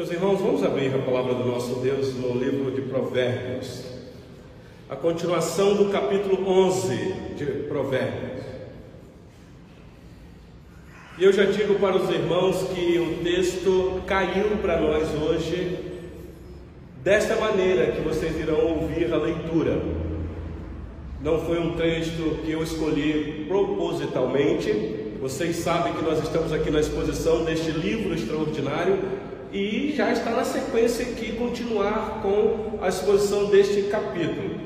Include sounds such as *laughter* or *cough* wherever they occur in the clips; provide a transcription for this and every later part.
Meus irmãos, vamos abrir a palavra do nosso Deus no livro de Provérbios, a continuação do capítulo 11 de Provérbios. E eu já digo para os irmãos que o texto caiu para nós hoje desta maneira que vocês irão ouvir a leitura. Não foi um texto que eu escolhi propositalmente. Vocês sabem que nós estamos aqui na exposição deste livro extraordinário e já está na sequência aqui continuar com a exposição deste capítulo.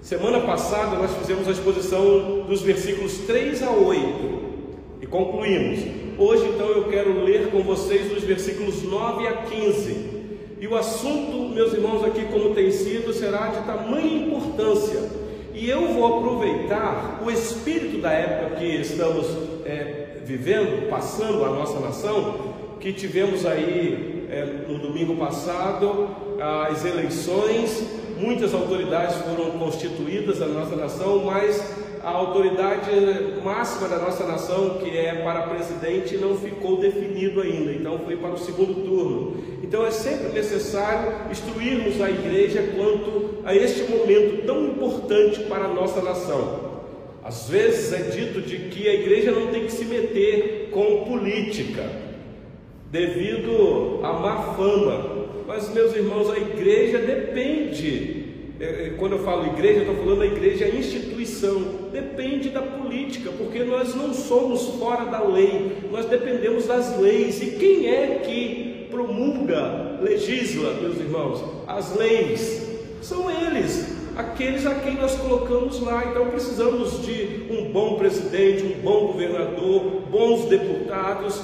Semana passada nós fizemos a exposição dos versículos 3 a 8 e concluímos. Hoje então eu quero ler com vocês os versículos 9 a 15. E o assunto, meus irmãos, aqui como tem sido, será de tamanha importância. E eu vou aproveitar o espírito da época que estamos é, vivendo, passando a nossa nação, que tivemos aí é, no domingo passado as eleições, muitas autoridades foram constituídas na nossa nação, mas a autoridade máxima da nossa nação, que é para presidente, não ficou definido ainda, então foi para o segundo turno. Então é sempre necessário instruirmos a igreja quanto a este momento tão importante para a nossa nação. Às vezes é dito de que a igreja não tem que se meter com política, devido à má fama. Mas, meus irmãos, a igreja depende é, é, quando eu falo igreja, eu estou falando da igreja instituição, depende da política, porque nós não somos fora da lei, nós dependemos das leis. E quem é que promulga, legisla, meus irmãos? As leis são eles, aqueles a quem nós colocamos lá. Então precisamos de um bom presidente, um bom governador, bons deputados,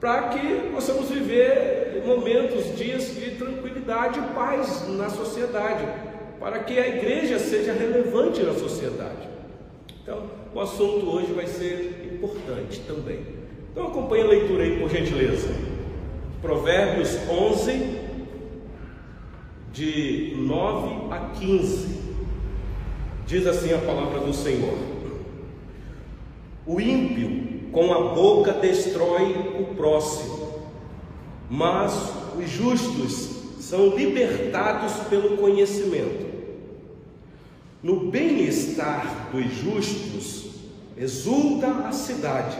para que possamos viver momentos, dias de tranquilidade e paz na sociedade para que a igreja seja relevante na sociedade. Então, o assunto hoje vai ser importante também. Então, acompanhe a leitura aí, por gentileza. Provérbios 11, de 9 a 15. Diz assim a palavra do Senhor: O ímpio com a boca destrói o próximo, mas os justos são libertados pelo conhecimento. No bem-estar dos justos exulta a cidade,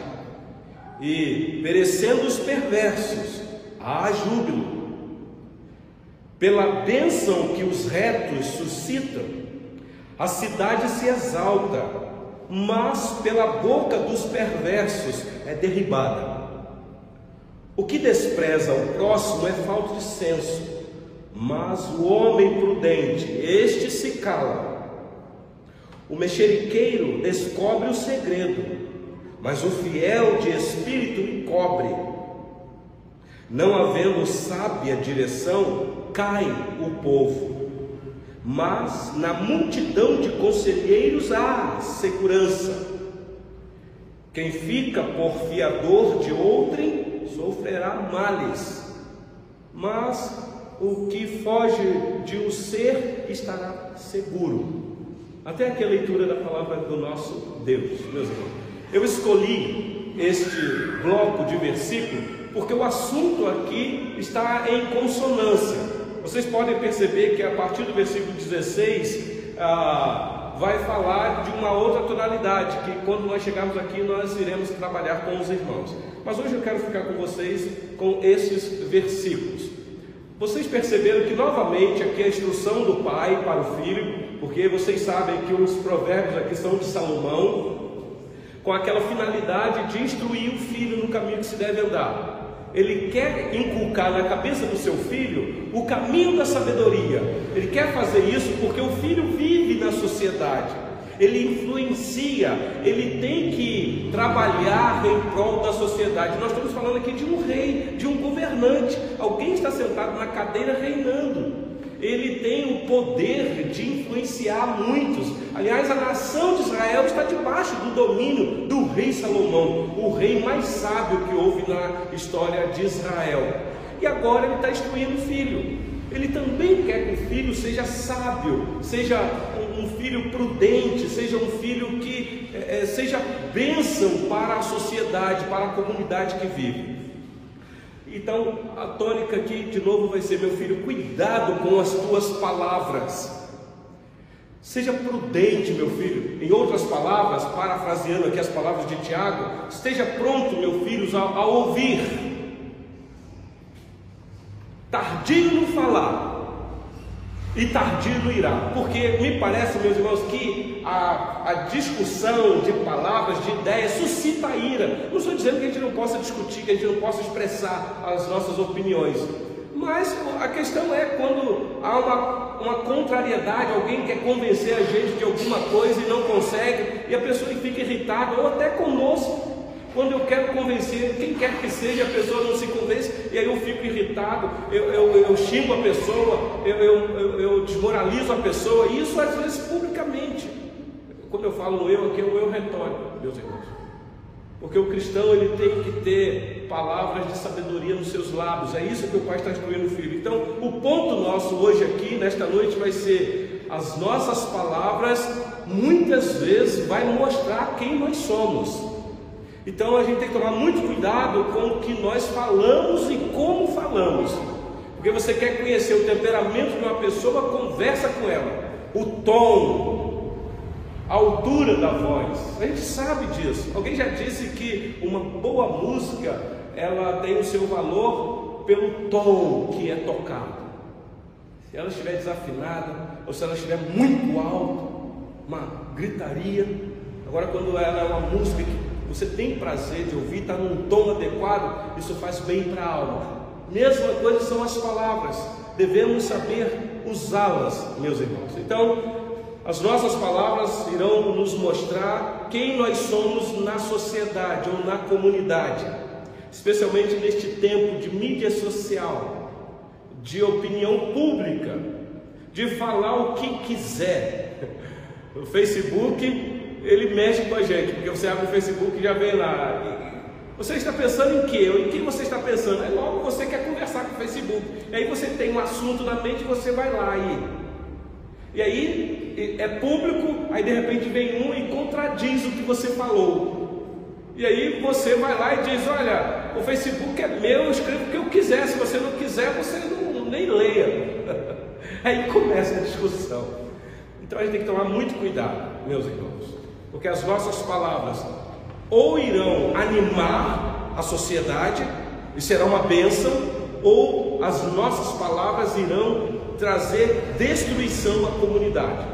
e perecendo os perversos, há júbilo. Pela bênção que os retos suscitam, a cidade se exalta, mas pela boca dos perversos é derribada. O que despreza o próximo é falta de senso mas o homem prudente, este se cala. O mexeriqueiro descobre o segredo, mas o fiel de espírito encobre. Não havendo sábia direção, cai o povo, mas na multidão de conselheiros há segurança. Quem fica por fiador de outrem sofrerá males, mas o que foge de um ser estará seguro. Até aqui a leitura da palavra do nosso Deus, meus irmãos. Eu escolhi este bloco de versículo porque o assunto aqui está em consonância. Vocês podem perceber que a partir do versículo 16 ah, vai falar de uma outra tonalidade, que quando nós chegarmos aqui nós iremos trabalhar com os irmãos. Mas hoje eu quero ficar com vocês com esses versículos. Vocês perceberam que novamente aqui a instrução do pai para o filho, porque vocês sabem que os provérbios aqui são de Salomão, com aquela finalidade de instruir o filho no caminho que se deve andar. Ele quer inculcar na cabeça do seu filho o caminho da sabedoria. Ele quer fazer isso porque o filho vive na sociedade ele influencia, ele tem que trabalhar em prol da sociedade. Nós estamos falando aqui de um rei, de um governante, alguém está sentado na cadeira reinando. Ele tem o poder de influenciar muitos. Aliás, a nação de Israel está debaixo do domínio do rei Salomão, o rei mais sábio que houve na história de Israel. E agora ele está instruindo o filho. Ele também quer que o filho seja sábio, seja um filho prudente, seja um filho que é, seja bênção para a sociedade, para a comunidade que vive. Então, a tônica aqui de novo vai ser: meu filho, cuidado com as tuas palavras. Seja prudente, meu filho. Em outras palavras, parafraseando aqui as palavras de Tiago, esteja pronto, meu filho, a, a ouvir. Tardio no falar, e tardio irá. Porque me parece, meus irmãos, que a, a discussão de palavras, de ideias, suscita ira. Não estou dizendo que a gente não possa discutir, que a gente não possa expressar as nossas opiniões. Mas a questão é quando há uma, uma contrariedade, alguém quer convencer a gente de alguma coisa e não consegue, e a pessoa fica irritada, ou até conosco. Quando eu quero convencer, quem quer que seja, a pessoa não se convence, e aí eu fico irritado, eu, eu, eu xingo a pessoa, eu, eu, eu, desmoralizo a pessoa, e isso às vezes publicamente. Quando eu falo eu aqui, é o eu retórico, meus irmãos. Porque o cristão ele tem que ter palavras de sabedoria nos seus lábios, é isso que o pai está instruindo o filho. Então, o ponto nosso hoje aqui, nesta noite, vai ser as nossas palavras, muitas vezes, vai mostrar quem nós somos. Então a gente tem que tomar muito cuidado com o que nós falamos e como falamos. Porque você quer conhecer o temperamento de uma pessoa, conversa com ela. O tom, a altura da voz. A gente sabe disso. Alguém já disse que uma boa música, ela tem o seu valor pelo tom que é tocado. Se ela estiver desafinada, ou se ela estiver muito alto, uma gritaria. Agora quando ela é uma música que você tem prazer de ouvir, está num tom adequado, isso faz bem para a alma. Mesma coisa são as palavras, devemos saber usá-las, meus irmãos. Então, as nossas palavras irão nos mostrar quem nós somos na sociedade ou na comunidade, especialmente neste tempo de mídia social, de opinião pública, de falar o que quiser. *laughs* O Facebook ele mexe com a gente, porque você abre o Facebook e já vê lá. Você está pensando em quê? Em que você está pensando? É logo você quer conversar com o Facebook. E aí você tem um assunto na mente e você vai lá e. E aí é público, aí de repente vem um e contradiz o que você falou. E aí você vai lá e diz, olha, o Facebook é meu, eu escrevo o que eu quiser. Se você não quiser, você não, nem leia. *laughs* Aí começa a discussão. Então a gente tem que tomar muito cuidado, meus irmãos. Porque as nossas palavras ou irão animar a sociedade e será uma bênção, ou as nossas palavras irão trazer destruição à comunidade.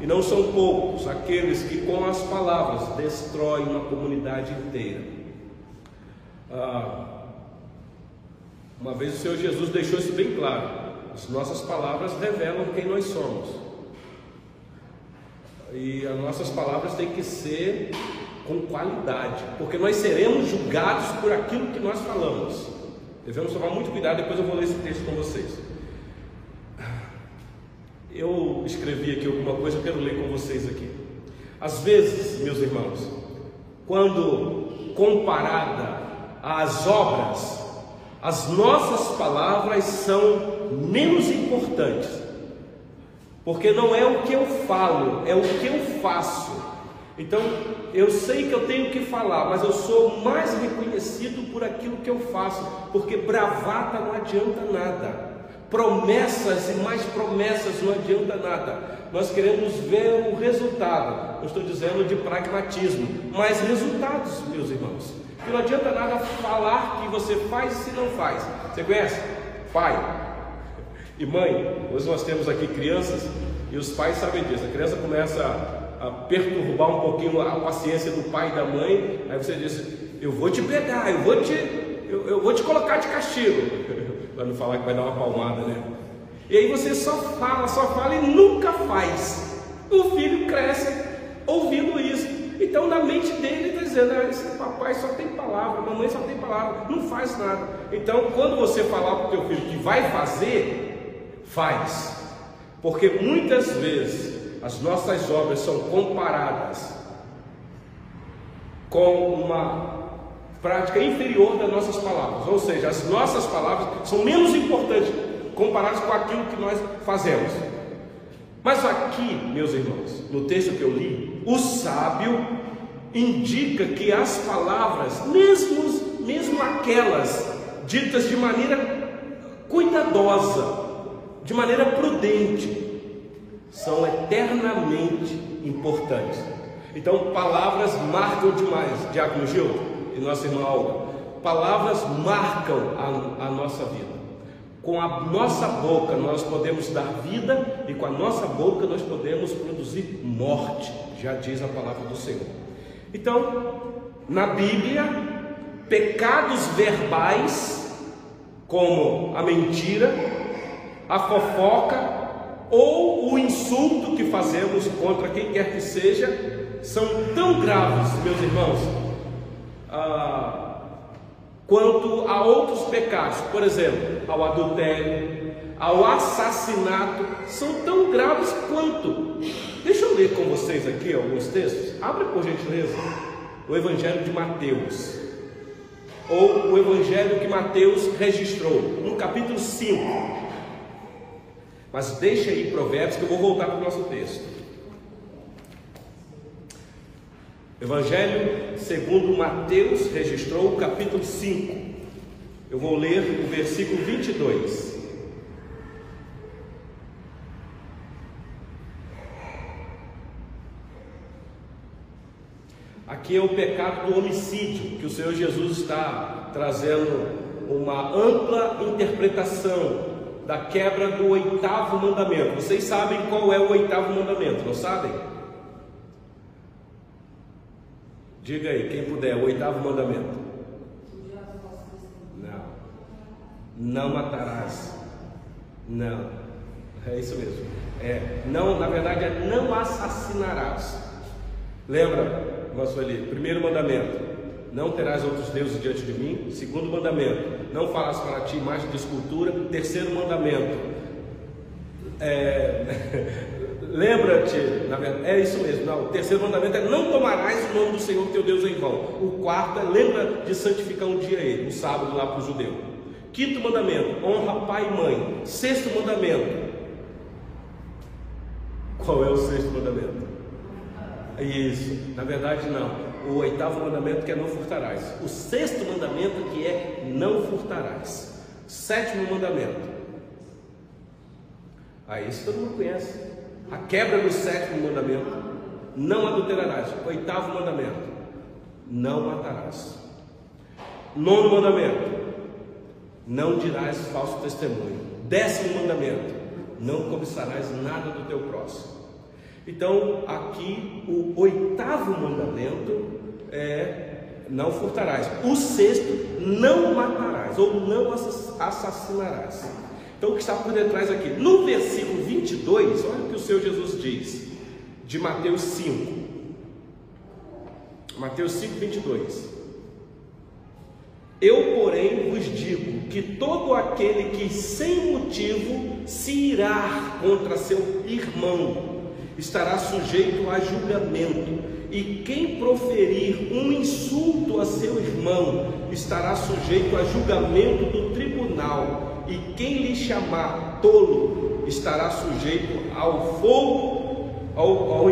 E não são poucos aqueles que com as palavras destroem uma comunidade inteira. Ah, uma vez o Senhor Jesus deixou isso bem claro: as nossas palavras revelam quem nós somos. E as nossas palavras têm que ser com qualidade, porque nós seremos julgados por aquilo que nós falamos. Devemos tomar muito cuidado, depois eu vou ler esse texto com vocês. Eu escrevi aqui alguma coisa, eu quero ler com vocês aqui. Às vezes, meus irmãos, quando comparada às obras, as nossas palavras são menos importantes porque não é o que eu falo, é o que eu faço. Então, eu sei que eu tenho que falar, mas eu sou mais reconhecido por aquilo que eu faço, porque bravata não adianta nada. Promessas e mais promessas não adianta nada. Nós queremos ver o resultado. Não estou dizendo de pragmatismo, mas resultados, meus irmãos. Que não adianta nada falar que você faz se não faz. Você conhece? Pai, e mãe, hoje nós temos aqui crianças e os pais sabem disso. A criança começa a, perturbar um pouquinho a paciência do pai e da mãe. Aí você diz: Eu vou te pegar, eu vou te, eu, eu vou te colocar de castigo. *laughs* Para não falar que vai dar uma palmada, né? E aí você só fala, só fala e nunca faz. O filho cresce ouvindo isso. Então, na mente dele, está dizendo: ah, esse papai só tem palavra, mamãe só tem palavra, não faz nada. Então, quando você falar para o teu filho que vai fazer, faz. Porque muitas vezes as nossas obras são comparadas com uma prática inferior das nossas palavras, ou seja, as nossas palavras são menos importantes comparadas com aquilo que nós fazemos. Mas aqui, meus irmãos, no texto que eu li, o sábio indica que as palavras, mesmo, mesmo aquelas ditas de maneira cuidadosa, de maneira prudente, são eternamente importantes. Então, palavras marcam demais, Diácono Gil e nossa irmã Olga. Palavras marcam a, a nossa vida. Com a nossa boca nós podemos dar vida e com a nossa boca nós podemos produzir morte, já diz a palavra do Senhor. Então, na Bíblia, pecados verbais, como a mentira, a fofoca ou o insulto que fazemos contra quem quer que seja, são tão graves, meus irmãos, ah, quanto a outros pecados, por exemplo, ao adultério, ao assassinato, são tão graves quanto. Deixa eu ler com vocês aqui alguns textos. Abre por gentileza o Evangelho de Mateus, ou o Evangelho que Mateus registrou, no capítulo 5. Mas deixa aí Provérbios que eu vou voltar para o nosso texto. Evangelho segundo Mateus registrou o capítulo 5. Eu vou ler o versículo 22. Aqui é o pecado do homicídio, que o Senhor Jesus está trazendo uma ampla interpretação da quebra do oitavo mandamento. Vocês sabem qual é o oitavo mandamento, não sabem? Diga aí, quem puder, o oitavo mandamento. Não. Não matarás. Não. É isso mesmo. É, não, na verdade é não assassinarás. Lembra? Sueli, primeiro mandamento, não terás outros deuses diante de mim. Segundo mandamento, não farás para ti imagem de escultura. Terceiro mandamento, é... *laughs* lembra-te, é isso mesmo. Não, o terceiro mandamento é não tomarás o nome do Senhor teu Deus em vão. O quarto é lembra de santificar um dia ele, o sábado lá para o judeu. Quinto mandamento, honra pai e mãe. Sexto mandamento, qual é o sexto mandamento? Isso, na verdade não. O oitavo mandamento que é não furtarás. O sexto mandamento que é não furtarás. Sétimo mandamento. Aí isso todo mundo conhece. A quebra do sétimo mandamento. Não adulterarás. Oitavo mandamento. Não matarás. Nono mandamento. Não dirás falso testemunho. Décimo mandamento. Não cobiçarás nada do teu próximo. Então, aqui o oitavo mandamento é não furtarás. O sexto, não matarás ou não assassinarás. Então, o que está por detrás aqui? No versículo 22, olha o que o Senhor Jesus diz, de Mateus 5. Mateus 5, 22. Eu, porém, vos digo que todo aquele que sem motivo se irá contra seu irmão, estará sujeito a julgamento, e quem proferir um insulto a seu irmão estará sujeito a julgamento do tribunal, e quem lhe chamar tolo estará sujeito ao fogo, ao, ao,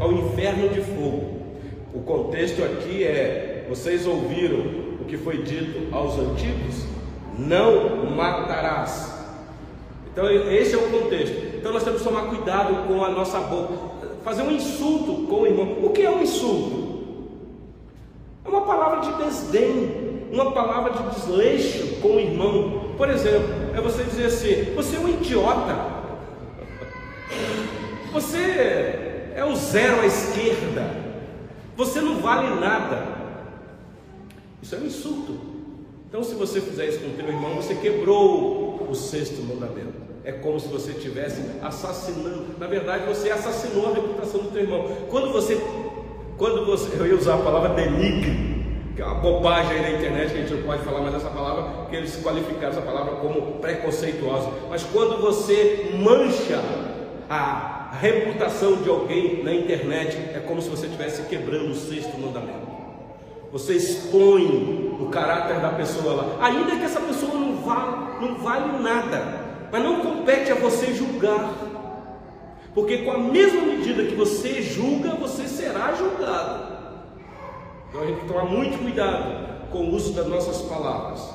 ao inferno de fogo. O contexto aqui é: vocês ouviram o que foi dito aos antigos? Não matarás. Então, esse é o contexto. Então nós temos que tomar cuidado com a nossa boca. Fazer um insulto com o irmão. O que é um insulto? É uma palavra de desdém, uma palavra de desleixo com o irmão. Por exemplo, é você dizer assim: você é um idiota. Você é o zero à esquerda. Você não vale nada. Isso é um insulto. Então, se você fizer isso com o teu irmão, você quebrou o sexto mandamento. É como se você estivesse assassinando. Na verdade, você assassinou a reputação do teu irmão. Quando você, quando você, eu ia usar a palavra denigre, que é uma bobagem aí na internet que a gente não pode falar mais essa palavra, porque eles qualificaram essa palavra como preconceituosa. Mas quando você mancha a reputação de alguém na internet, é como se você estivesse quebrando o sexto mandamento. Você expõe o caráter da pessoa lá, ainda que essa pessoa não vale, não vale nada. Mas não compete a você julgar. Porque com a mesma medida que você julga, você será julgado. Então a gente tem que tomar muito cuidado com o uso das nossas palavras.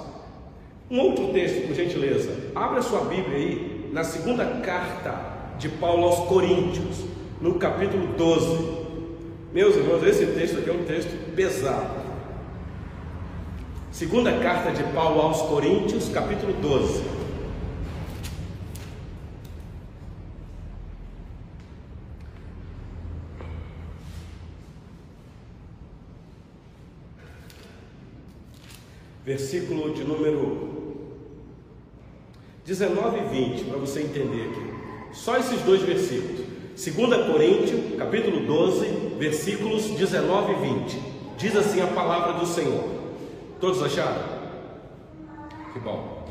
Um outro texto, por gentileza. Abra sua Bíblia aí na segunda carta de Paulo aos Coríntios, no capítulo 12. Meus irmãos, esse texto aqui é um texto pesado. Segunda carta de Paulo aos Coríntios, capítulo 12. Versículo de número 19 e 20, para você entender aqui. Só esses dois versículos. 2 Coríntios, capítulo 12, versículos 19 e 20. Diz assim a palavra do Senhor. Todos acharam? Que bom.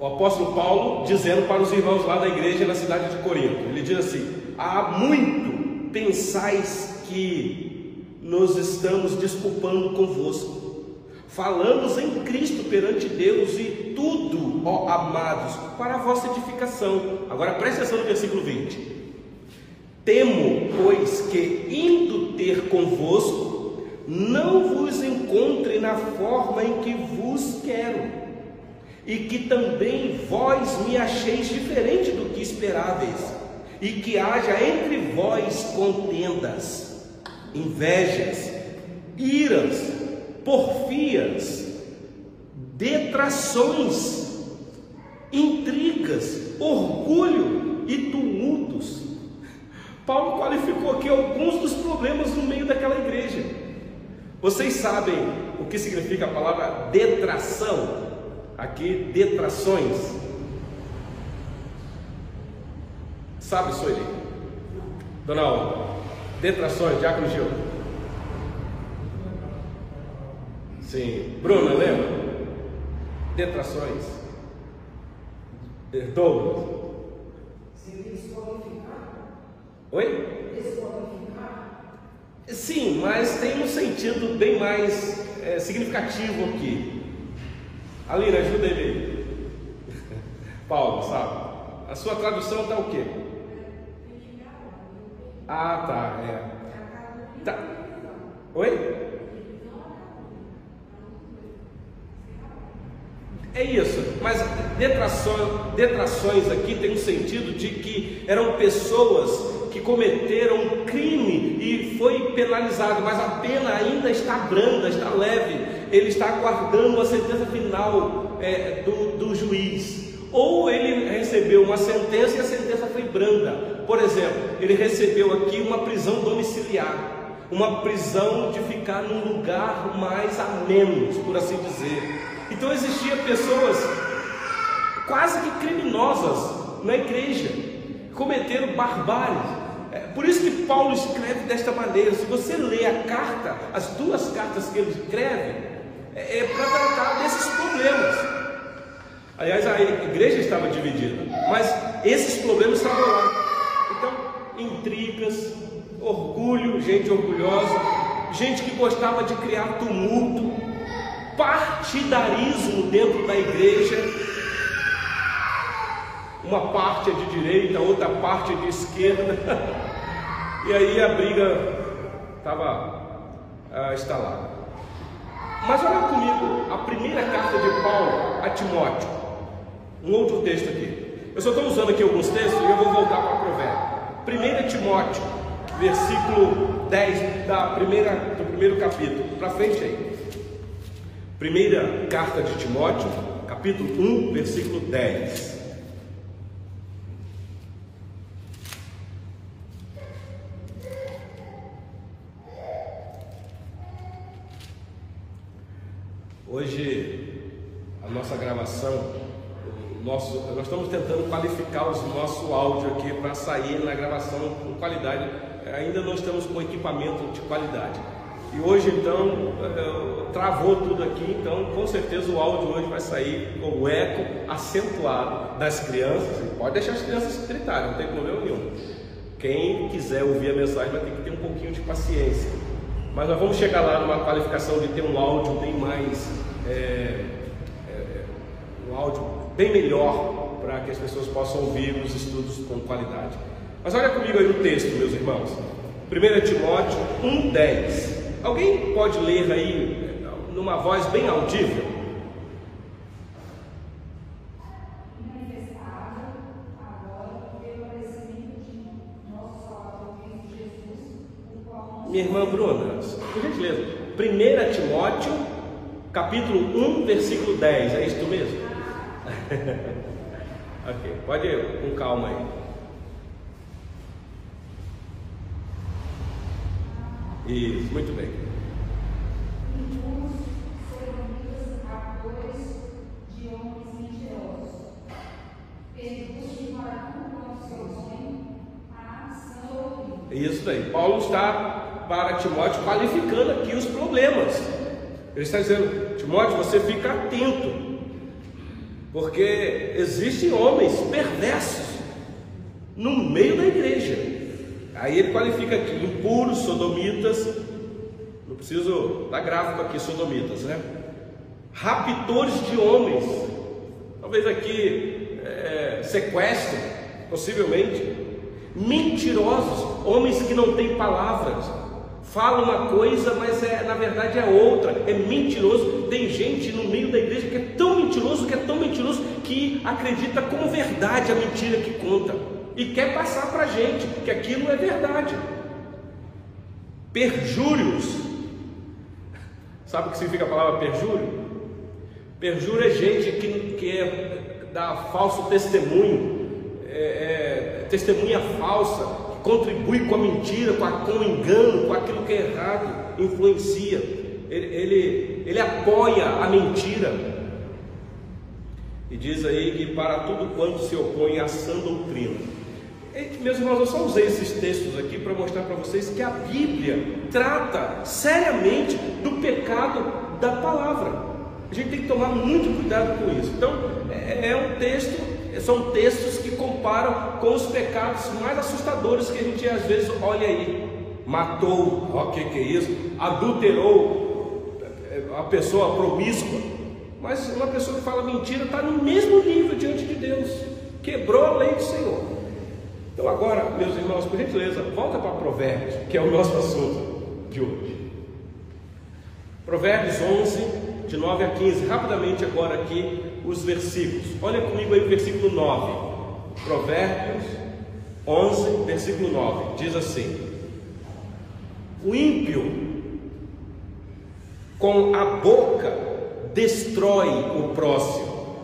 O apóstolo Paulo dizendo para os irmãos lá da igreja na cidade de Corinto. Ele diz assim: Há muito pensais que nos estamos desculpando convosco. Falamos em Cristo perante Deus e tudo, ó amados, para a vossa edificação. Agora preste atenção no versículo 20. Temo, pois, que indo ter convosco, não vos encontre na forma em que vos quero, e que também vós me acheis diferente do que esperáveis, e que haja entre vós contendas invejas, iras, porfias, detrações, intrigas, orgulho e tumultos. Paulo qualificou aqui alguns dos problemas no meio daquela igreja. Vocês sabem o que significa a palavra detração? Aqui, detrações. Sabe, Sueli? Dona Alva? Detrações, Diácono Gil. Sim. Bruna, lembra? Detrações. Douglas. Oi? Sim, mas tem um sentido bem mais é, significativo aqui. Aline, ajuda ele. *laughs* Paulo, sabe? A sua tradução está o quê? Ah, tá, é. Tá. Oi? É isso, mas detrações, detrações aqui tem um sentido de que eram pessoas que cometeram um crime e foi penalizado, mas a pena ainda está branda, está leve, ele está aguardando a sentença final é, do, do juiz. Ou ele recebeu uma sentença e a sentença foi branda, por exemplo, ele recebeu aqui uma prisão domiciliar, uma prisão de ficar num lugar mais a menos, por assim dizer. Então existiam pessoas quase que criminosas na igreja, cometeram barbáries. É, por isso que Paulo escreve desta maneira. Se você lê a carta, as duas cartas que ele escreve, é, é para tratar desses problemas. Aliás, a igreja estava dividida, mas esses problemas estavam lá intrigas, orgulho, gente orgulhosa, gente que gostava de criar tumulto, partidarismo dentro da igreja. Uma parte é de direita, outra parte é de esquerda. *laughs* E aí a briga estava ah, instalada. Mas olha comigo a primeira carta de Paulo a Timóteo. Um outro texto aqui. Eu só estou usando aqui alguns textos e eu vou voltar para Provérbio. 1 Timóteo, versículo 10 da primeira, do primeiro capítulo, para frente aí. Primeira carta de Timóteo, capítulo 1, versículo 10. Hoje a nossa gravação nosso, nós estamos tentando qualificar o nosso áudio aqui para sair na gravação com qualidade. Ainda não estamos com equipamento de qualidade. E hoje então eh, travou tudo aqui, então com certeza o áudio hoje vai sair com o eco acentuado das crianças. Pode deixar as crianças gritarem, não tem problema nenhum. Quem quiser ouvir a mensagem vai ter que ter um pouquinho de paciência. Mas nós vamos chegar lá numa qualificação de ter um áudio bem mais. É, é, um áudio bem melhor para que as pessoas possam ouvir os estudos com qualidade. Mas olha comigo aí o texto, meus irmãos. 1 Timóteo 1,10. Alguém pode ler aí é, numa voz bem audível? Minha irmã Bruna, por gentileza, 1 Timóteo, capítulo 1, versículo 10, é isto mesmo? *laughs* ok, pode ir com calma aí. Isso, muito bem. Isso aí. Paulo está para Timóteo qualificando aqui os problemas. Ele está dizendo: Timóteo, você fica atento, porque existem homens perversos no meio da igreja. Aí ele qualifica aqui: impuros, sodomitas. Não preciso dar gráfico aqui, sodomitas, né? Raptores de homens. Talvez aqui é, sequestro, possivelmente mentirosos, homens que não têm palavras, falam uma coisa, mas é, na verdade é outra, é mentiroso. Tem gente no meio da igreja que é tão mentiroso, que é tão mentiroso, que acredita como verdade a mentira que conta e quer passar para a gente que aquilo é verdade. Perjúrios, sabe o que significa a palavra perjúrio? Perjúrio é gente que, que é, dá falso testemunho, é, é, testemunha falsa, contribui com a mentira, com, a, com o engano, com aquilo que é errado, influencia, ele, ele, ele apoia a mentira. E diz aí que para tudo quanto se opõe à sã doutrina. Meus irmãos, eu só usei esses textos aqui para mostrar para vocês que a Bíblia trata seriamente do pecado da palavra. A gente tem que tomar muito cuidado com isso. Então, é, é um texto são textos que comparam com os pecados mais assustadores que a gente às vezes olha aí. Matou, o que, que é isso? Adulterou a pessoa promíscua. Mas uma pessoa que fala mentira está no mesmo nível diante de Deus. Quebrou a lei do Senhor. Então agora, meus irmãos, por gentileza, volta para Provérbios, que é o nosso assunto de hoje. Provérbios 11, de 9 a 15. Rapidamente agora aqui, os versículos. Olha comigo aí o versículo 9. Provérbios 11, versículo 9. Diz assim: O ímpio com a boca destrói o próximo,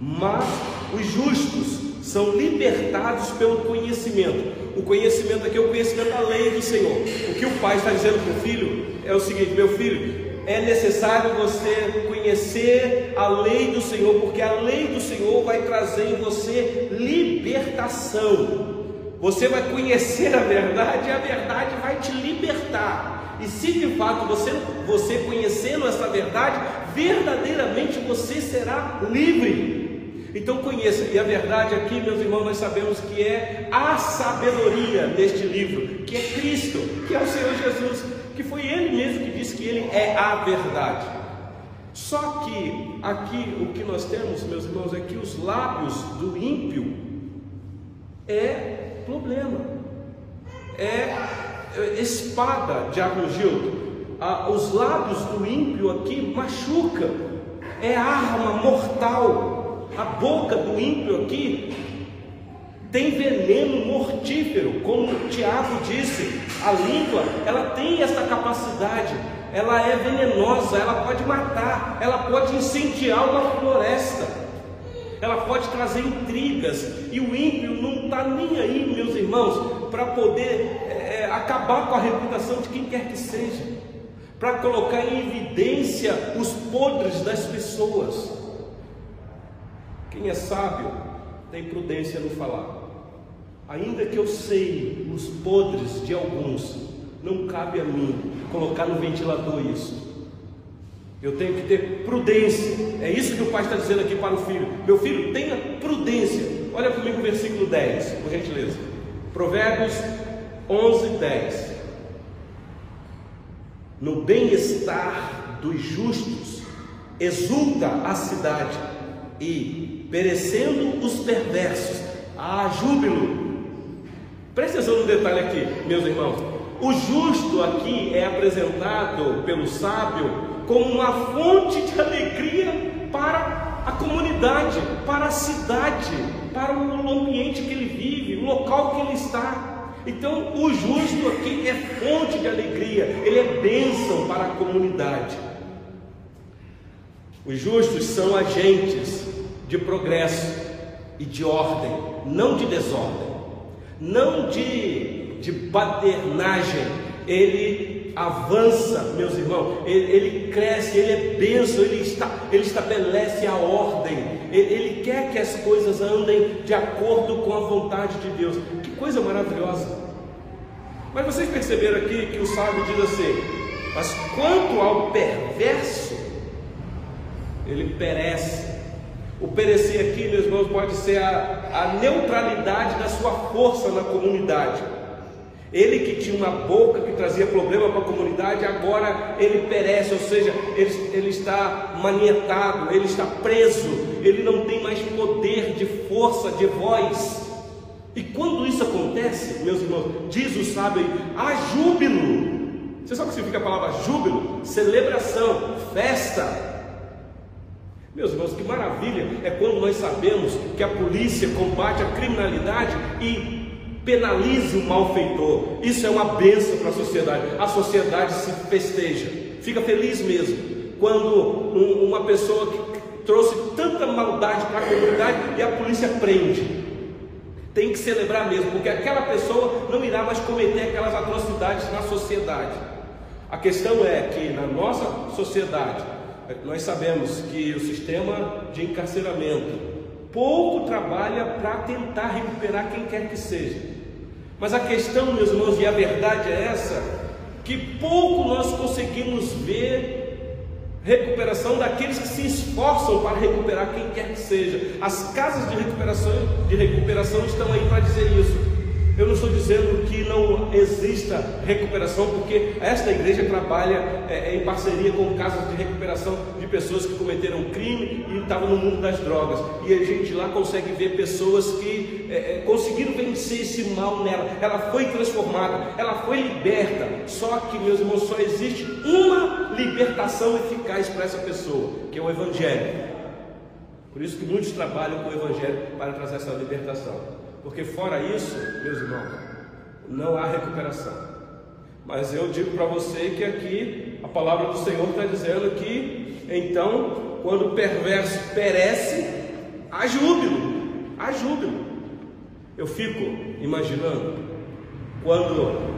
mas os justos são libertados pelo conhecimento. O conhecimento aqui é o conhecimento da lei do Senhor. O que o pai está dizendo para o filho é o seguinte: meu filho, é necessário você conhecer a lei do Senhor, porque a lei do Senhor vai trazer em você libertação. Você vai conhecer a verdade e a verdade vai te libertar. E se de fato você, você conhecendo essa verdade, verdadeiramente você será livre. Então conheça, e a verdade aqui, meus irmãos, nós sabemos que é a sabedoria deste livro, que é Cristo, que é o Senhor Jesus que foi ele mesmo que disse que ele é a verdade. Só que aqui o que nós temos, meus irmãos, é que os lábios do ímpio é problema, é, é espada de Agogildo. Ah, os lábios do ímpio aqui machuca, é arma mortal. A boca do ímpio aqui tem veneno mortífero, como Tiago disse, a língua, ela tem essa capacidade, ela é venenosa, ela pode matar, ela pode incendiar uma floresta, ela pode trazer intrigas, e o ímpio não está nem aí, meus irmãos, para poder é, acabar com a reputação de quem quer que seja, para colocar em evidência os podres das pessoas. Quem é sábio tem prudência no falar. Ainda que eu sei os podres de alguns, não cabe a mim colocar no ventilador isso. Eu tenho que ter prudência. É isso que o pai está dizendo aqui para o filho. Meu filho, tenha prudência. Olha comigo o versículo 10, por gentileza. Provérbios 11, 10. No bem-estar dos justos exulta a cidade, e perecendo os perversos, há júbilo Preste atenção no detalhe aqui, meus irmãos. O justo aqui é apresentado pelo sábio como uma fonte de alegria para a comunidade, para a cidade, para o ambiente que ele vive, o local que ele está. Então, o justo aqui é fonte de alegria, ele é bênção para a comunidade. Os justos são agentes de progresso e de ordem, não de desordem, não de, de badernagem. Ele avança, meus irmãos, ele, ele cresce, ele é benção, ele, está, ele estabelece a ordem, ele, ele quer que as coisas andem de acordo com a vontade de Deus. Que coisa maravilhosa! Mas vocês perceberam aqui que o sábio diz assim: Mas quanto ao perverso, ele perece. O perecer aqui, meus irmãos, pode ser a, a neutralidade da sua força na comunidade. Ele que tinha uma boca que trazia problema para a comunidade, agora ele perece, ou seja, ele, ele está manietado, ele está preso, ele não tem mais poder de força, de voz. E quando isso acontece, meus irmãos, diz o sábio, há júbilo. Você sabe o que significa a palavra júbilo? Celebração, festa. Meus irmãos, que maravilha é quando nós sabemos que a polícia combate a criminalidade e penaliza o malfeitor. Isso é uma benção para a sociedade. A sociedade se festeja, fica feliz mesmo. Quando uma pessoa que trouxe tanta maldade para a comunidade e a polícia prende. Tem que celebrar mesmo, porque aquela pessoa não irá mais cometer aquelas atrocidades na sociedade. A questão é que na nossa sociedade nós sabemos que o sistema de encarceramento pouco trabalha para tentar recuperar quem quer que seja. Mas a questão, meus irmãos, e a verdade é essa, que pouco nós conseguimos ver recuperação daqueles que se esforçam para recuperar quem quer que seja. As casas de recuperação, de recuperação estão aí para dizer isso. Eu não estou dizendo que não exista recuperação, porque esta igreja trabalha é, é, em parceria com casas de recuperação de pessoas que cometeram crime e estavam no mundo das drogas. E a gente lá consegue ver pessoas que é, é, conseguiram vencer esse mal nela. Ela foi transformada, ela foi liberta. Só que, meus irmãos, só existe uma libertação eficaz para essa pessoa, que é o Evangelho. Por isso que muitos trabalham com o Evangelho para trazer essa libertação. Porque fora isso, meus irmãos, não há recuperação. Mas eu digo para você que aqui a palavra do Senhor está dizendo que então, quando o perverso perece, há júbilo, há júbilo. Eu fico imaginando quando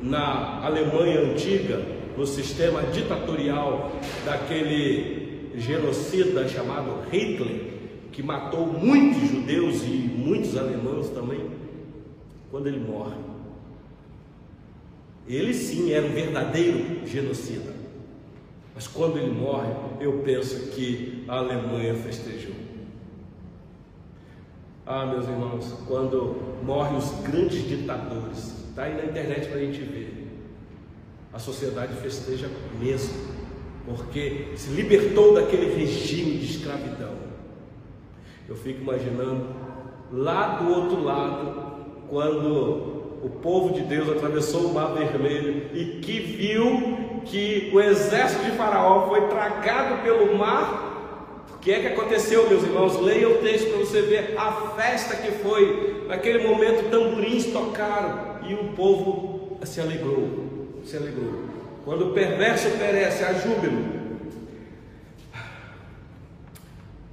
na Alemanha antiga, no sistema ditatorial daquele genocida chamado Hitler, que matou muitos judeus e muitos alemães também, quando ele morre. Ele sim era um verdadeiro genocida. Mas quando ele morre, eu penso que a Alemanha festejou. Ah, meus irmãos, quando morrem os grandes ditadores, está aí na internet para a gente ver. A sociedade festeja mesmo, porque se libertou daquele regime de escravidão. Eu fico imaginando lá do outro lado, quando o povo de Deus atravessou o Mar Vermelho e que viu que o exército de Faraó foi tragado pelo mar. O que é que aconteceu, meus irmãos? Leia o texto para você ver a festa que foi. Naquele momento, tamborins tocaram e o povo se alegrou. Se alegrou. Quando o perverso perece, há júbilo.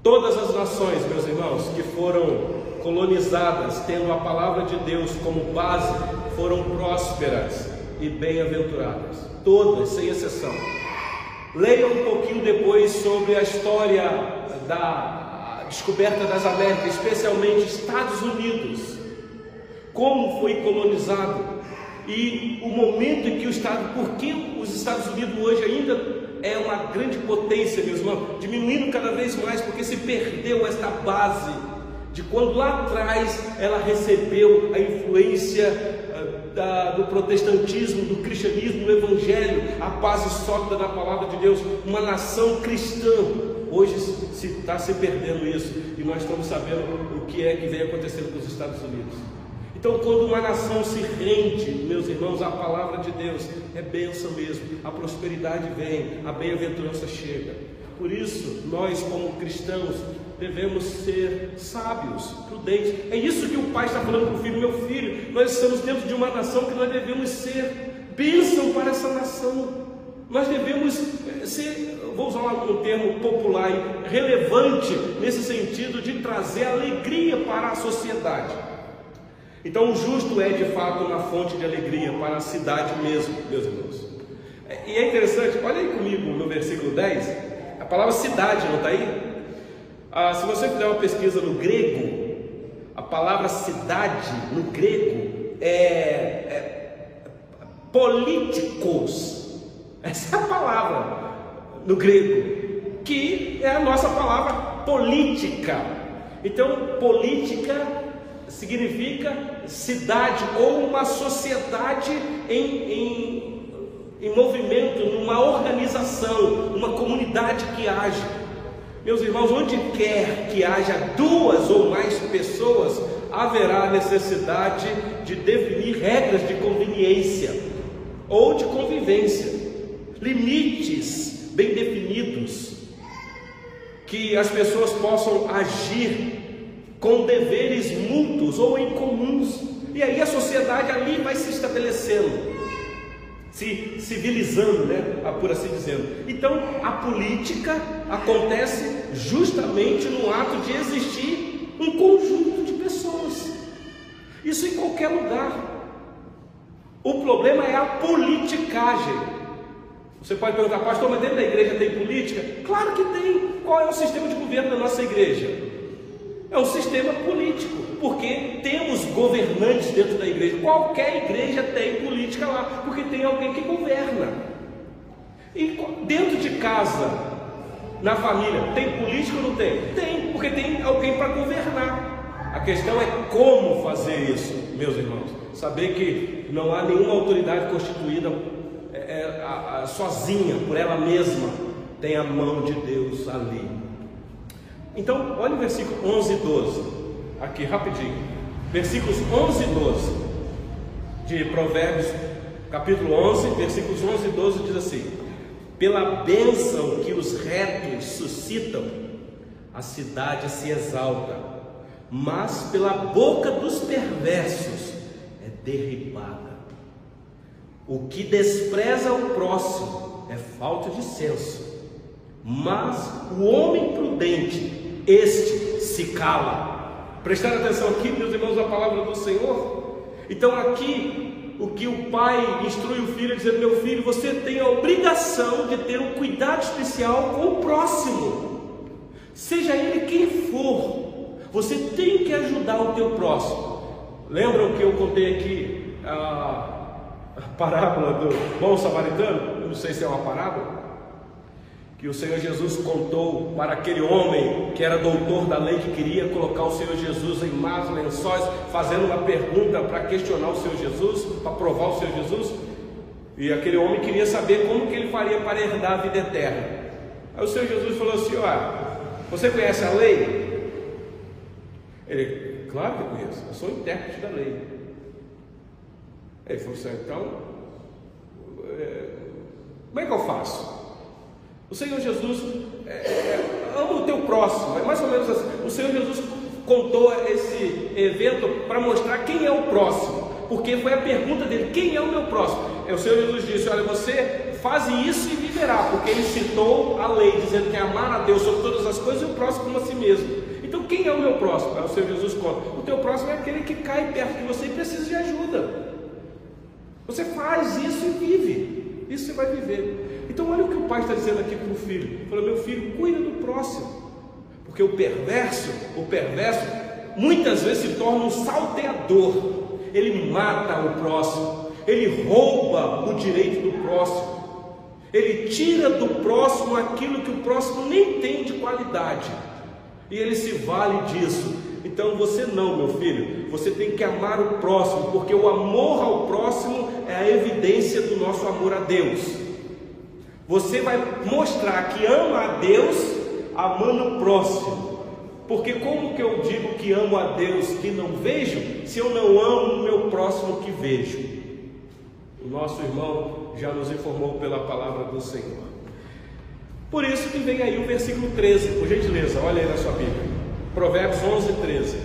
Todas as nações, meus irmãos, que foram colonizadas, tendo a palavra de Deus como base, foram prósperas e bem-aventuradas. Todas, sem exceção. Leia um pouquinho depois sobre a história da descoberta das Américas, especialmente Estados Unidos. Como foi colonizado e o momento em que o Estado, por que os Estados Unidos hoje ainda é uma grande potência, meus irmãos, diminuindo cada vez mais, porque se perdeu esta base de quando lá atrás ela recebeu a influência uh, da, do protestantismo, do cristianismo, do evangelho, a base sólida da palavra de Deus, uma nação cristã. Hoje se está se perdendo isso e nós estamos sabendo o que é que vem acontecendo com os Estados Unidos. Então, quando uma nação se rende, meus irmãos, à palavra de Deus, é bênção mesmo, a prosperidade vem, a bem-aventurança chega. Por isso, nós, como cristãos, devemos ser sábios, prudentes. É isso que o pai está falando para o filho: meu filho, nós estamos dentro de uma nação que nós devemos ser bênção para essa nação. Nós devemos eh, ser, vou usar um termo popular, relevante nesse sentido de trazer alegria para a sociedade. Então, o justo é de fato uma fonte de alegria para a cidade mesmo, meus irmãos. E é interessante, olha aí comigo no versículo 10, a palavra cidade, não está aí? Ah, se você fizer uma pesquisa no grego, a palavra cidade no grego é, é políticos. Essa é a palavra no grego, que é a nossa palavra política. Então, política significa cidade ou uma sociedade em, em em movimento, numa organização, uma comunidade que age. Meus irmãos, onde quer que haja duas ou mais pessoas, haverá necessidade de definir regras de conveniência ou de convivência, limites bem definidos, que as pessoas possam agir com deveres mútuos ou incomuns, e aí a sociedade ali vai se estabelecendo se civilizando, né, por assim dizendo. Então, a política acontece justamente no ato de existir um conjunto de pessoas. Isso em qualquer lugar. O problema é a politicagem. Você pode perguntar, pastor, mas dentro da igreja tem política? Claro que tem. Qual é o sistema de governo da nossa igreja? É um sistema político porque temos governantes dentro da igreja. Qualquer igreja tem política lá, porque tem alguém que governa. E dentro de casa, na família, tem político ou não tem? Tem, porque tem alguém para governar. A questão é como fazer isso, meus irmãos. Saber que não há nenhuma autoridade constituída é, é, a, a, sozinha, por ela mesma, tem a mão de Deus ali. Então, olha o versículo 11 e 12 aqui rapidinho. Versículos 11 e 12 de Provérbios, capítulo 11, versículos 11 e 12 diz assim: Pela bênção que os retos suscitam, a cidade se exalta, mas pela boca dos perversos é derribada. O que despreza o próximo é falta de senso, mas o homem prudente, este se cala. Prestar atenção aqui, meus irmãos, a palavra do Senhor. Então, aqui, o que o pai instrui o filho, dizer: Meu filho, você tem a obrigação de ter um cuidado especial com o próximo, seja ele quem for, você tem que ajudar o teu próximo. Lembram que eu contei aqui a, a parábola do bom samaritano? Não sei se é uma parábola que o Senhor Jesus contou para aquele homem que era doutor da lei, que queria colocar o Senhor Jesus em más lençóis, fazendo uma pergunta para questionar o Senhor Jesus, para provar o Senhor Jesus. E aquele homem queria saber como que ele faria para herdar a vida eterna. Aí o Senhor Jesus falou assim: Olha, você conhece a lei? Ele, claro que eu conheço, eu sou intérprete da lei. Ele falou assim: Então, é, como é que eu faço? O Senhor Jesus é, é, ama o teu próximo, é mais ou menos assim. O Senhor Jesus contou esse evento para mostrar quem é o próximo, porque foi a pergunta dele: quem é o meu próximo? É, o Senhor Jesus disse: Olha, você faz isso e viverá, porque ele citou a lei, dizendo que é amar a Deus sobre todas as coisas e o próximo como a si mesmo. Então, quem é o meu próximo? Aí o Senhor Jesus conta: O teu próximo é aquele que cai perto de você e precisa de ajuda. Você faz isso e vive, isso você vai viver. Então olha o que o pai está dizendo aqui para o filho. Falou, meu filho, cuida do próximo. Porque o perverso, o perverso, muitas vezes se torna um salteador. Ele mata o próximo, ele rouba o direito do próximo. Ele tira do próximo aquilo que o próximo nem tem de qualidade. E ele se vale disso. Então você não, meu filho, você tem que amar o próximo, porque o amor ao próximo é a evidência do nosso amor a Deus. Você vai mostrar que ama a Deus amando o próximo. Porque como que eu digo que amo a Deus que não vejo, se eu não amo o meu próximo que vejo? O nosso irmão já nos informou pela palavra do Senhor. Por isso que vem aí o versículo 13, por gentileza, olha aí na sua Bíblia. Provérbios 11, 13.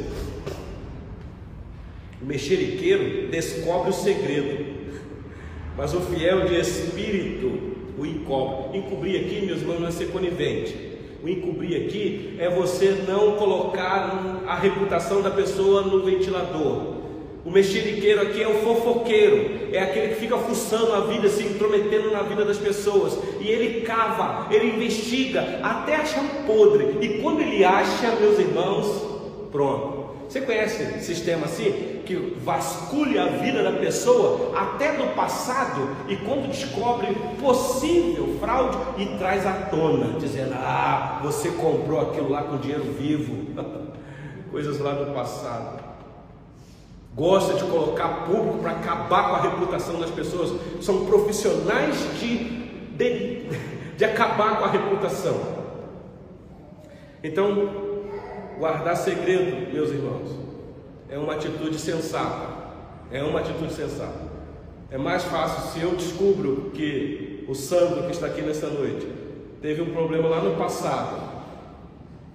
O mexeriqueiro descobre o segredo, mas o fiel de espírito o encobre. Encobrir aqui, meus irmãos, não é ser conivente. O encobrir aqui é você não colocar a reputação da pessoa no ventilador. O mexeriqueiro aqui é o fofoqueiro, é aquele que fica fuçando a vida, se intrometendo na vida das pessoas. E ele cava, ele investiga até achar um podre. E quando ele acha, meus irmãos, pronto. Você conhece sistema assim? Que vasculha a vida da pessoa até do passado e quando descobre possível fraude e traz à tona, dizendo: Ah, você comprou aquilo lá com dinheiro vivo. *laughs* Coisas lá do passado gosta de colocar público para acabar com a reputação das pessoas, são profissionais de, de, *laughs* de acabar com a reputação. Então, guardar segredo, meus irmãos, é uma atitude sensata. É uma atitude sensata. É mais fácil se eu descubro que o Sandro que está aqui nessa noite teve um problema lá no passado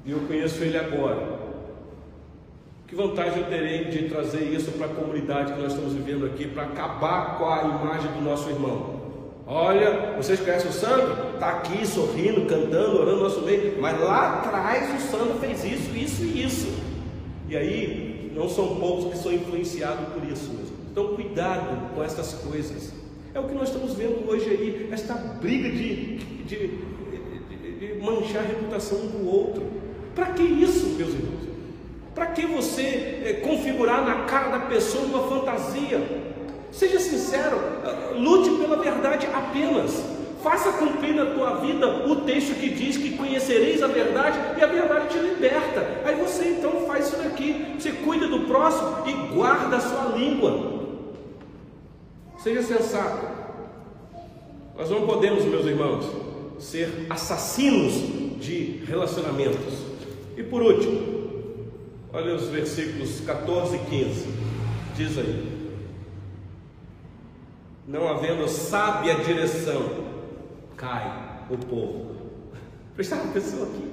e eu conheço ele agora. Que vantagem eu terei de trazer isso para a comunidade que nós estamos vivendo aqui, para acabar com a imagem do nosso irmão? Olha, vocês conhecem o Sandro? Está aqui sorrindo, cantando, orando no nosso meio, mas lá atrás o Sandro fez isso, isso e isso. E aí, não são poucos que são influenciados por isso mesmo. Então, cuidado com essas coisas. É o que nós estamos vendo hoje aí, esta briga de, de, de, de manchar a reputação um do outro. Para que isso, meus irmãos? Para que você é, configurar na cara da pessoa uma fantasia? Seja sincero, eh, lute pela verdade apenas. Faça cumprir na tua vida o texto que diz que conhecereis a verdade e a verdade te liberta. Aí você então faz isso daqui. Você cuida do próximo e guarda a sua língua. Seja sensato. Nós não podemos, meus irmãos, ser assassinos de relacionamentos. E por último, Olha os versículos 14 e 15. Diz aí: Não havendo sábia direção, cai o povo. Presta atenção aqui.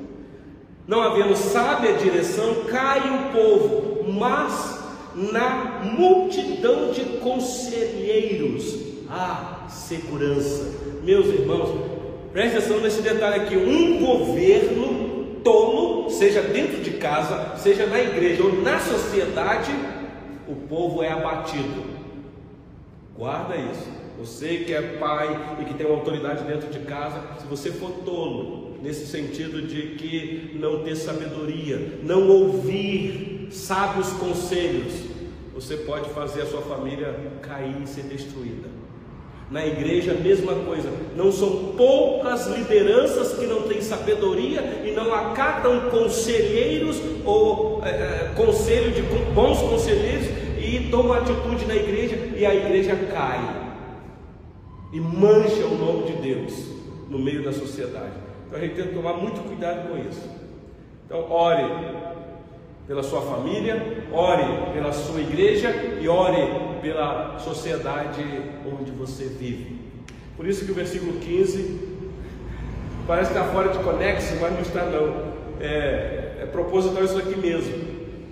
Não havendo sábia direção, cai o povo, mas na multidão de conselheiros há segurança. Meus irmãos, presta atenção nesse detalhe aqui: um governo tolo, seja dentro de casa, seja na igreja ou na sociedade, o povo é abatido. Guarda isso. Você que é pai e que tem uma autoridade dentro de casa, se você for tolo, nesse sentido de que não ter sabedoria, não ouvir sábios conselhos, você pode fazer a sua família cair e ser destruída. Na igreja, a mesma coisa. Não são poucas lideranças que não têm sabedoria e não acatam conselheiros ou é, conselho de bons conselheiros e tomam atitude na igreja e a igreja cai e mancha o nome de Deus no meio da sociedade. Então a gente tem que tomar muito cuidado com isso. Então, ore pela sua família, ore pela sua igreja e ore pela sociedade onde você vive. Por isso que o versículo 15 parece estar fora de conexo, mas não está não. É, é proposital isso aqui mesmo.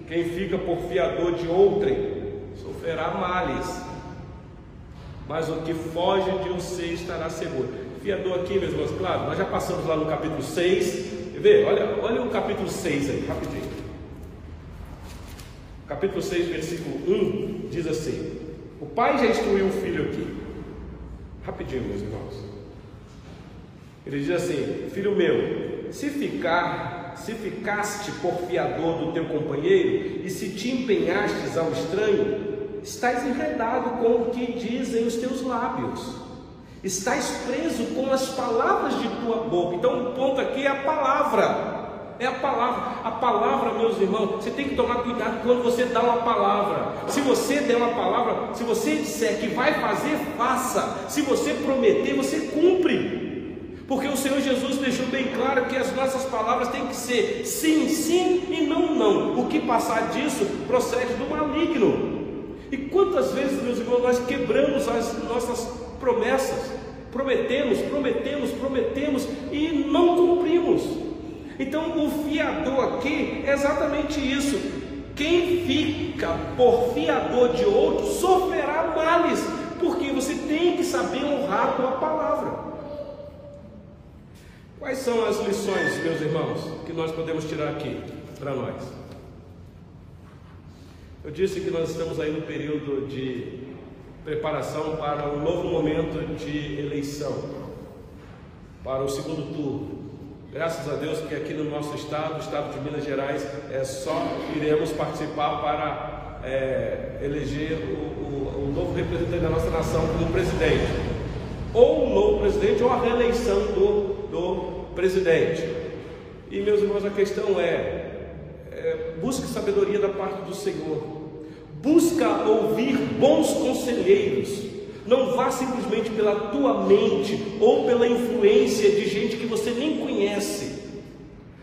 Quem fica por fiador de outrem sofrerá males, mas o que foge de você estará seguro. Fiador aqui, meus irmãos, claro, nós já passamos lá no capítulo 6. Vê, olha, olha o capítulo 6 aí, rapidinho. Capítulo 6, versículo 1 diz assim: o pai já instruiu o filho aqui. Rapidinho, meus irmãos. Ele diz assim: Filho meu, se ficar, se ficaste por fiador do teu companheiro e se te empenhastes ao estranho, estás enredado com o que dizem os teus lábios. Estás preso com as palavras de tua boca. Então o ponto aqui é a palavra. É a palavra. A palavra, meus irmãos, você tem que tomar cuidado quando você dá uma palavra. Se você der uma palavra, se você disser que vai fazer, faça. Se você prometer, você cumpre. Porque o Senhor Jesus deixou bem claro que as nossas palavras têm que ser sim, sim e não, não. O que passar disso procede do maligno. E quantas vezes, meus irmãos, nós quebramos as nossas promessas? Prometemos, prometemos, prometemos e não cumprimos. Então o fiador aqui é exatamente isso. Quem fica por fiador de outro sofrerá males, porque você tem que saber honrar a palavra. Quais são as lições, meus irmãos, que nós podemos tirar aqui para nós? Eu disse que nós estamos aí no período de preparação para um novo momento de eleição, para o segundo turno. Graças a Deus que aqui no nosso estado, o estado de Minas Gerais, é só iremos participar para é, eleger o, o, o novo representante da nossa nação como presidente, ou o novo presidente, ou a reeleição do, do presidente. E meus irmãos, a questão é, é busque sabedoria da parte do Senhor Busca ouvir bons conselheiros. Não vá simplesmente pela tua mente ou pela influência de gente que você nem conhece.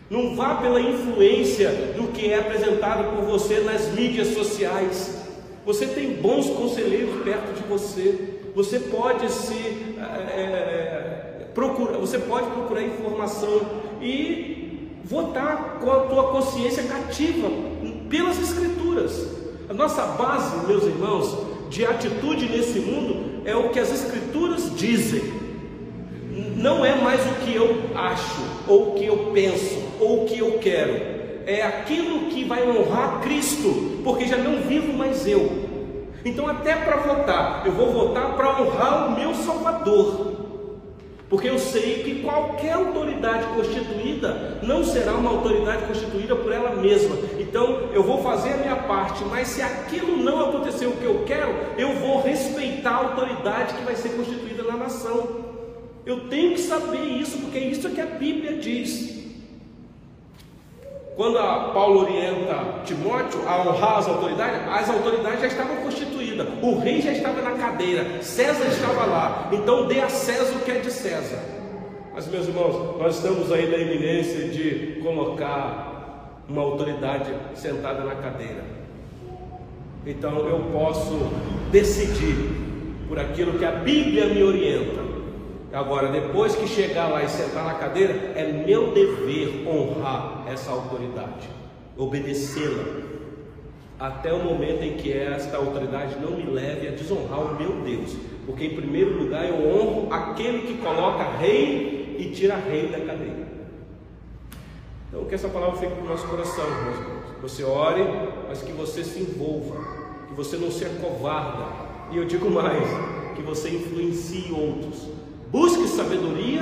Não vá pela influência do que é apresentado por você nas mídias sociais. Você tem bons conselheiros perto de você. Você pode se é, é, procurar, você pode procurar informação e votar com a tua consciência cativa pelas escrituras. A nossa base, meus irmãos, de atitude nesse mundo é o que as Escrituras dizem. Não é mais o que eu acho, ou o que eu penso, ou o que eu quero. É aquilo que vai honrar Cristo, porque já não vivo mais eu. Então, até para votar, eu vou votar para honrar o meu Salvador. Porque eu sei que qualquer autoridade constituída não será uma autoridade constituída por ela mesma. Então eu vou fazer a minha parte, mas se aquilo não acontecer o que eu quero, eu vou respeitar a autoridade que vai ser constituída na nação. Eu tenho que saber isso, porque é isso que a Bíblia diz. Quando Paulo orienta Timóteo a honrar as autoridades, as autoridades já estavam constituídas, o rei já estava na cadeira, César estava lá, então dê a César o que é de César. Mas, meus irmãos, nós estamos aí na iminência de colocar uma autoridade sentada na cadeira. Então eu posso decidir por aquilo que a Bíblia me orienta. Agora, depois que chegar lá e sentar na cadeira, é meu dever honrar essa autoridade, obedecê-la, até o momento em que esta autoridade não me leve a desonrar o meu Deus, porque em primeiro lugar eu honro aquele que coloca rei e tira rei da cadeira. Então, que essa palavra fique no nosso coração, meus irmãos. Você ore, mas que você se envolva, que você não se acovarda, e eu digo mais, que você influencie outros Busque sabedoria,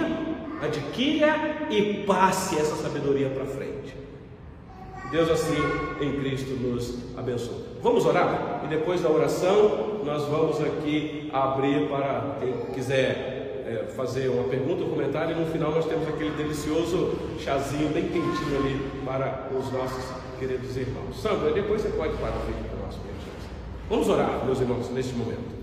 adquira e passe essa sabedoria para frente. Deus assim em Cristo nos abençoe. Vamos orar e depois da oração nós vamos aqui abrir para quem quiser é, fazer uma pergunta ou comentário e no final nós temos aquele delicioso chazinho bem quentinho ali para os nossos queridos irmãos. Sandra, depois você pode parar o vídeo para nós. Vamos orar, meus irmãos, neste momento.